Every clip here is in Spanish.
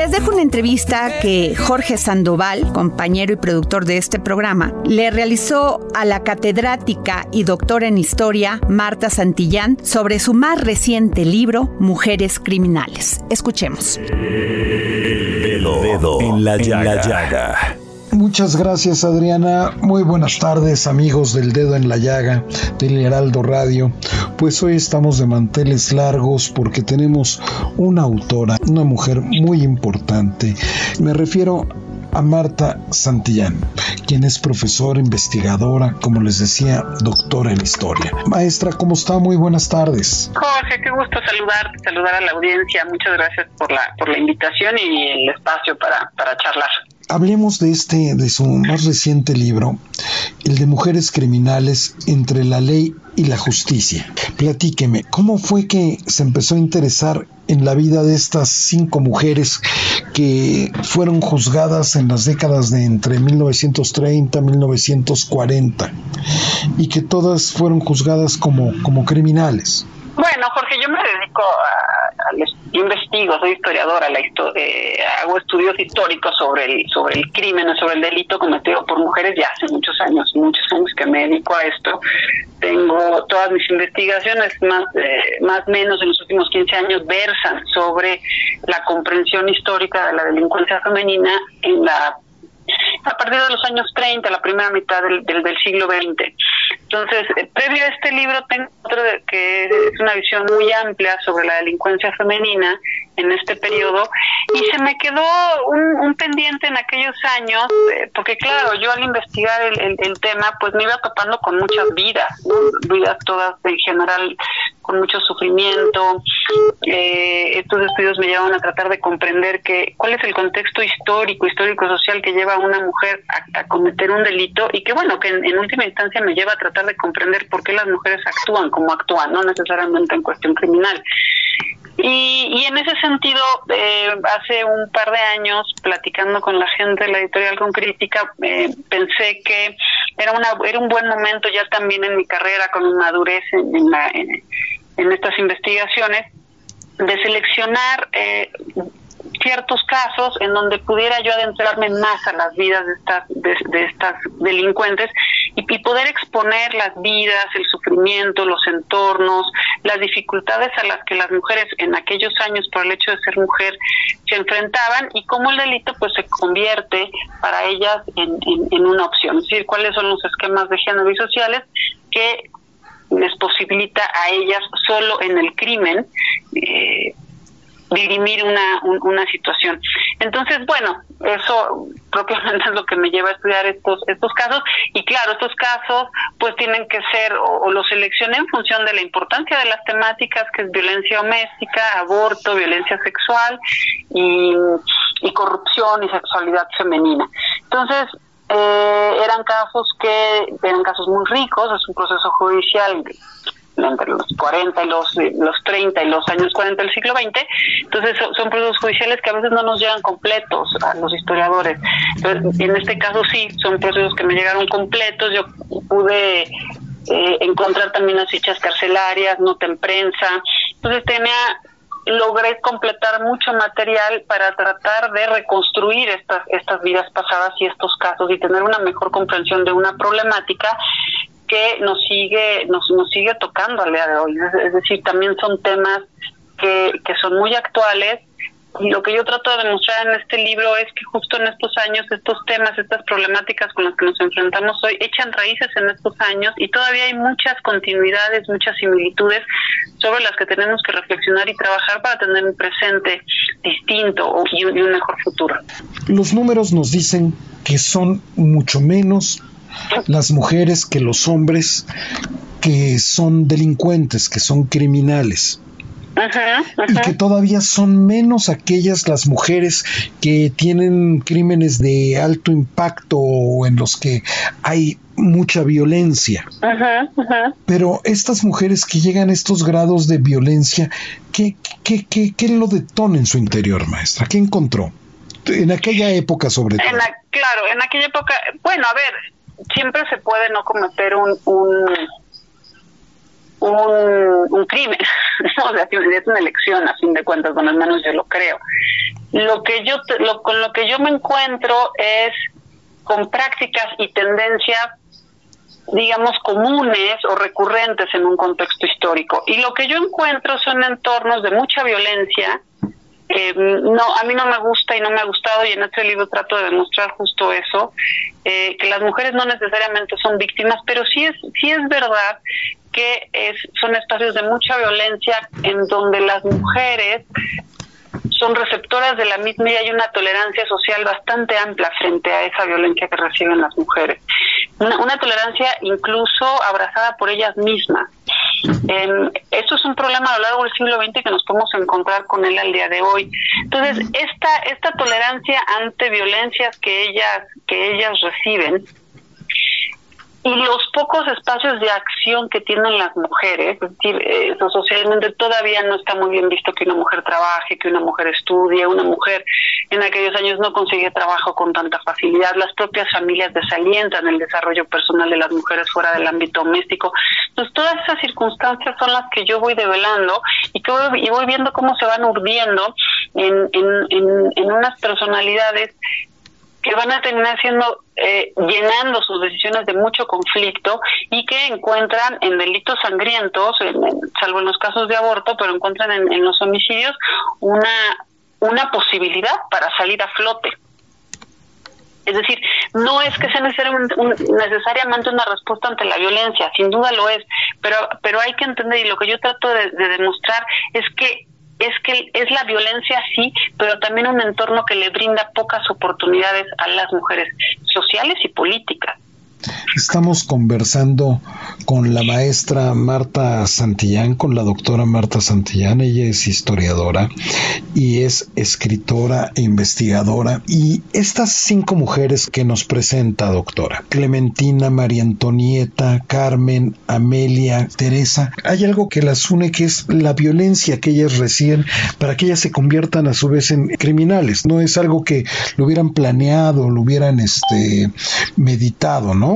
les dejo una entrevista que Jorge Sandoval, compañero y productor de este programa, le realizó a la catedrática y doctora en historia Marta Santillán sobre su más reciente libro, Mujeres Criminales. Escuchemos. El dedo, en la llaga. Muchas gracias Adriana. Muy buenas tardes amigos del dedo en la llaga del Heraldo Radio. Pues hoy estamos de manteles largos porque tenemos una autora, una mujer muy importante. Me refiero a Marta Santillán, quien es profesora, investigadora, como les decía, doctora en historia. Maestra, ¿cómo está? Muy buenas tardes. Jorge, qué gusto saludarte, saludar a la audiencia. Muchas gracias por la, por la invitación y el espacio para, para charlar hablemos de este, de su más reciente libro, el de Mujeres Criminales entre la ley y la justicia. Platíqueme, ¿cómo fue que se empezó a interesar en la vida de estas cinco mujeres que fueron juzgadas en las décadas de entre 1930 y 1940 y que todas fueron juzgadas como, como criminales? Bueno, Jorge, yo me dedico a, investigo, soy historiadora, la eh, hago estudios históricos sobre el sobre el crimen sobre el delito cometido por mujeres ya hace muchos años, muchos años que me dedico a esto. Tengo todas mis investigaciones más eh, más menos en los últimos 15 años versan sobre la comprensión histórica de la delincuencia femenina en la a partir de los años 30, la primera mitad del, del, siglo XX. Entonces, eh, previo a este libro tengo otro que es una visión muy amplia sobre la delincuencia femenina en este periodo y se me quedó un, pendiente en aquellos años, eh, porque claro, yo al investigar el, el, tema, pues me iba topando con muchas vidas, vidas todas en general con mucho sufrimiento. Eh, estos estudios me llevan a tratar de comprender que cuál es el contexto histórico, histórico-social que lleva a una mujer a, cometer un delito y que bueno, que en, última instancia me lleva a tratar de comprender por qué las mujeres actúan como actúan, no necesariamente en cuestión criminal. Y, en ese sentido, eh, hace un par de años, platicando con la gente de la editorial con crítica, eh, pensé que era una era un buen momento ya también en mi carrera, con madurez en, la, en estas investigaciones de seleccionar eh, ciertos casos en donde pudiera yo adentrarme más a las vidas de estas de, estas delincuentes y, poder exponer las vidas, el sufrimiento, los entornos, las dificultades a las que las mujeres en aquellos años por el hecho de ser mujer se enfrentaban y cómo el delito pues se convierte para ellas en, en una opción, es decir, cuáles son los esquemas de género y sociales que les posibilita a ellas solo en el crimen eh, dirimir una, una situación. Entonces, bueno, eso propiamente es lo que me lleva a estudiar estos estos casos y claro, estos casos pues tienen que ser o, los seleccioné en función de la importancia de las temáticas que es violencia doméstica, aborto, violencia sexual y, y corrupción y sexualidad femenina. Entonces, eh, eran casos que eran casos muy ricos, es un proceso judicial entre los 40 y los, los 30 y los años 40 del siglo XX. Entonces son, procesos judiciales que a veces no nos llegan completos a los historiadores. en este caso sí, son procesos que me llegaron completos. Yo pude eh, encontrar también las fichas carcelarias, nota en prensa. Entonces tenía logré completar mucho material para tratar de reconstruir estas estas vidas pasadas y estos casos y tener una mejor comprensión de una problemática que nos sigue nos, nos sigue tocando al día de hoy. Es, decir también son temas que, que son muy actuales lo que yo trato de demostrar en este libro es que justo en estos años estos temas, estas problemáticas con las que nos enfrentamos hoy echan raíces en estos años y todavía hay muchas continuidades, muchas similitudes sobre las que tenemos que reflexionar y trabajar para tener un presente distinto y y un mejor futuro. Los números nos dicen que son mucho menos las mujeres que los hombres que son delincuentes, que son criminales y que todavía son menos aquellas las mujeres que tienen crímenes de alto impacto o en los que hay mucha violencia. Pero estas mujeres que llegan a estos grados de violencia, ¿qué, qué, qué, qué lo detona en su interior, maestra? ¿Qué encontró? En aquella época sobre todo. claro, en aquella época, bueno, a ver, siempre se puede no cometer un un, crimen, o sea, es una elección a fin de cuentas, bueno, al menos yo lo creo. Lo que yo, lo, con lo que yo me encuentro es con prácticas y tendencias digamos, comunes o recurrentes en un contexto histórico. Y lo que yo encuentro son entornos de mucha violencia. Eh, no, a mí no me gusta y no me ha gustado y en este libro trato de demostrar justo eso, eh, que las mujeres no necesariamente son víctimas, pero sí es, sí es verdad que es, son espacios de mucha violencia en donde las mujeres son receptoras de la misma y hay una tolerancia social bastante amplia frente a esa violencia que reciben las mujeres. Una, tolerancia incluso abrazada por ellas mismas. Eh, esto es un problema a lo largo del siglo XX que nos podemos encontrar con él al día de hoy. Entonces, esta, esta tolerancia ante violencias que ellas, que ellas reciben y los pocos espacios de acción que tienen las mujeres, eso socialmente todavía no está muy bien visto que una mujer trabaje, que una mujer estudie, una mujer en aquellos años no consigue trabajo con tanta facilidad, las propias familias desalientan el desarrollo personal de las mujeres fuera del ámbito doméstico. Entonces, todas esas circunstancias son las que yo voy develando y que voy, y voy viendo cómo se van urdiendo en, en, en, en unas personalidades que van a terminar siendo eh, llenando sus decisiones de mucho conflicto y que encuentran en delitos sangrientos, salvo en los casos de aborto, pero encuentran en, los homicidios una, una posibilidad para salir a flote. Es decir, no es que sea necesariamente, necesariamente una respuesta ante la violencia, sin duda lo es, pero, pero hay que entender, y lo que yo trato de demostrar es que es que es la violencia sí, pero también un entorno que le brinda pocas oportunidades a las mujeres sociales y políticas. Estamos conversando con la maestra Marta Santillán, con la doctora Marta Santillán. Ella es historiadora y es escritora e investigadora. Y estas cinco mujeres que nos presenta, doctora, Clementina, María Antonieta, Carmen, Amelia, Teresa, hay algo que las une que es la violencia que ellas reciben para que ellas se conviertan a su vez en criminales. No es algo que lo hubieran planeado, lo hubieran este, meditado, ¿no?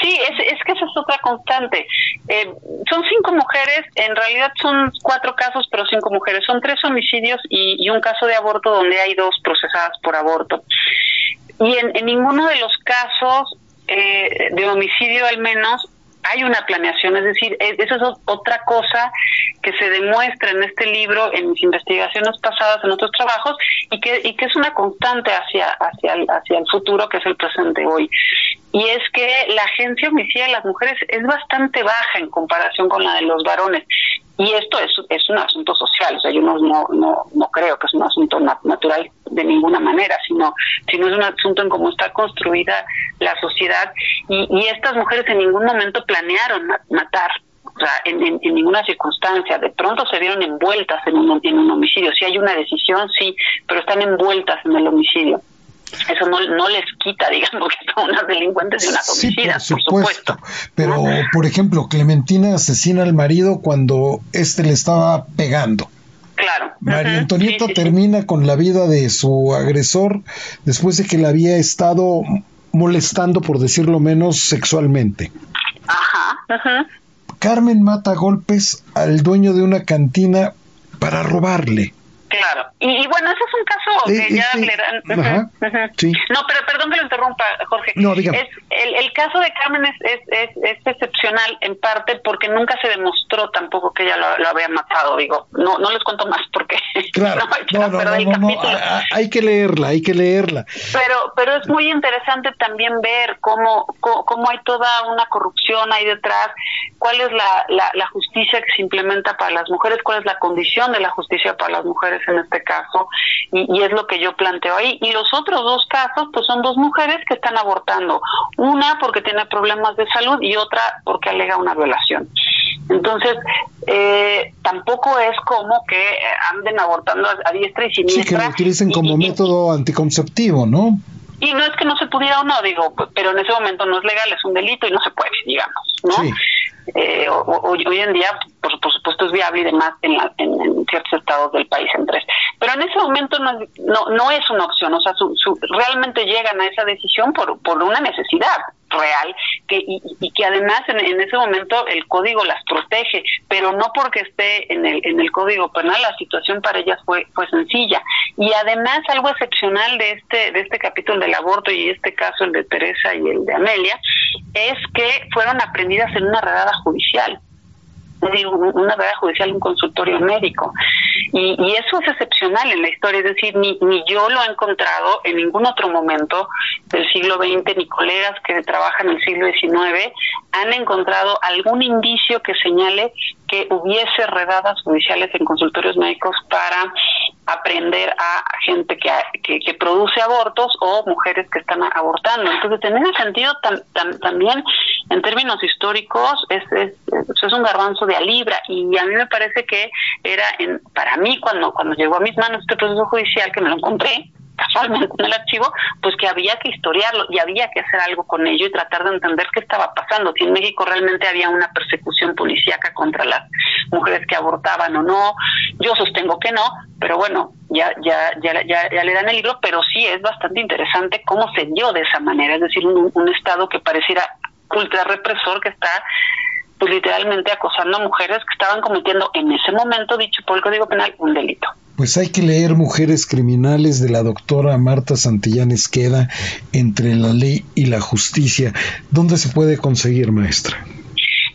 Sí, es, que esa es otra constante. Eh, son cinco mujeres, en realidad son cuatro casos, pero cinco mujeres. Son tres homicidios y, un caso de aborto donde hay dos procesadas por aborto. Y en, ninguno de los casos eh, de homicidio al menos hay una planeación, es decir, e, esa es otra cosa que se demuestra en este libro, en mis investigaciones pasadas, en otros trabajos, y que, y que es una constante hacia, el, hacia el futuro, que es el presente hoy. Y es que la agencia homicida de las mujeres es bastante baja en comparación con la de los varones. Y esto es, es un asunto social, o sea, yo no, no, no, creo que es un asunto natural de ninguna manera, sino, sino es un asunto en cómo está construida la sociedad. Y, y estas mujeres en ningún momento planearon matar, o sea, en, en, ninguna circunstancia. De pronto se vieron envueltas en un, en un homicidio. Si hay una decisión, sí, pero están envueltas en el homicidio eso no, no les quita, digamos, que son unas delincuentes y unas homicidas, por supuesto. Pero, por ejemplo, Clementina asesina al marido cuando éste le estaba pegando. Claro. María Antonieta termina con la vida de su agresor después de que la había estado molestando, por decirlo menos, sexualmente. Ajá. Carmen mata golpes al dueño de una cantina para robarle. Claro. Y, bueno, ese es un caso que ya hablarán. No, pero perdón que lo interrumpa, Jorge. No, Es, el, el caso de Carmen es, es, es, excepcional en parte porque nunca se demostró tampoco que ella lo, había matado. Digo, no no les cuento más porque claro. no, no, no, hay que leerla, hay que leerla. Pero pero es muy interesante también ver cómo, cómo, hay toda una corrupción ahí detrás, cuál es la, la, la justicia que se implementa para las mujeres, cuál es la condición de la justicia para las mujeres en este caso, y, es lo que yo planteo ahí. Y los otros dos casos, pues son dos mujeres que están abortando, una porque tiene problemas de salud y otra porque alega una violación. Entonces, eh, tampoco es como que anden abortando a, diestra y siniestra. Sí, que lo utilicen como método anticonceptivo, ¿no? Y no es que no se pudiera o no, digo, pero en ese momento no es legal, es un delito y no se puede, digamos, ¿no? Eh, hoy en día, por, supuesto, es viable y demás en, en, ciertos estados del país en tres. Pero en ese momento no, no, no es una opción, o sea, su, realmente llegan a esa decisión por, por una necesidad. real que y, que además en, ese momento el código las protege pero no porque esté en el en el código penal la situación para ellas fue fue sencilla y además algo excepcional de este de este capítulo del aborto y este caso el de Teresa y el de Amelia es que fueron aprendidas en una redada judicial una verdad judicial, un consultorio médico. Y, eso es excepcional en la historia, es decir, ni, ni yo lo he encontrado en ningún otro momento del siglo XX, ni colegas que trabajan en el siglo XIX han encontrado algún indicio que señale que hubiese redadas judiciales en consultorios médicos para aprender a gente que, que, produce abortos o mujeres que están abortando. Entonces, en ese sentido, también en términos históricos, es, es, un garbanzo de a libra y a mí me parece que era, en, para mí, cuando, cuando llegó a mis manos este proceso judicial, que me lo encontré, casualmente en el archivo, pues que había que historiarlo y había que hacer algo con ello y tratar de entender qué estaba pasando, si en México realmente había una persecución policíaca contra las mujeres que abortaban o no. Yo sostengo que no, pero bueno, ya ya ya ya, ya le dan el libro, pero sí es bastante interesante cómo se dio de esa manera, es decir, un estado que pareciera ultra represor que está pues literalmente acosando a mujeres que estaban cometiendo en ese momento, dicho por el Código Penal, un delito. Pues hay que leer Mujeres Criminales de la doctora Marta Santillán Esqueda entre la ley y la justicia. ¿Dónde se puede conseguir, maestra?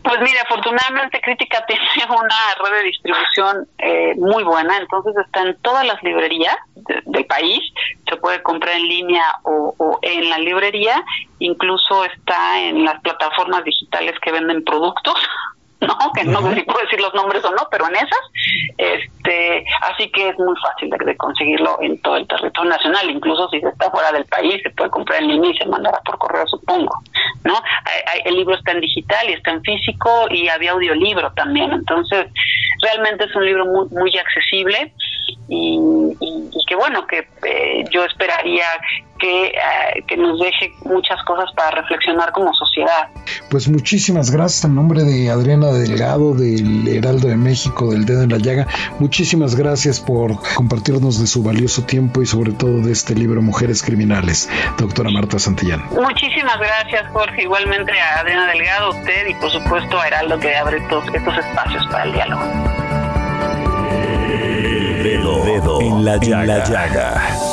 Pues mira, afortunadamente Crítica tiene una red de distribución eh, muy buena, entonces está en todas las librerías del país, se puede comprar en línea o, o, en la librería, incluso está en las plataformas digitales que venden productos, ¿no? Que no sé si puedo decir los nombres o no, pero en esas. Este, así que es muy fácil de, conseguirlo en todo el territorio nacional, incluso si se está fuera del país, se puede comprar en línea y se mandará por correo, supongo, ¿no? el libro está en digital y está en físico y había audiolibro también, entonces realmente es un libro muy, muy accesible y, que bueno, que eh, yo esperaría que, eh, que, nos deje muchas cosas para reflexionar como sociedad. Pues muchísimas gracias en nombre de Adriana Delgado del Heraldo de México, del Dedo en la Llaga. Muchísimas gracias por compartirnos de su valioso tiempo y sobre todo de este libro Mujeres Criminales, doctora Marta Santillán. Muchísimas gracias Jorge, igualmente a Adriana Delgado, a usted y por supuesto a Heraldo que abre estos, estos espacios para el diálogo. Dedo, en la llaga.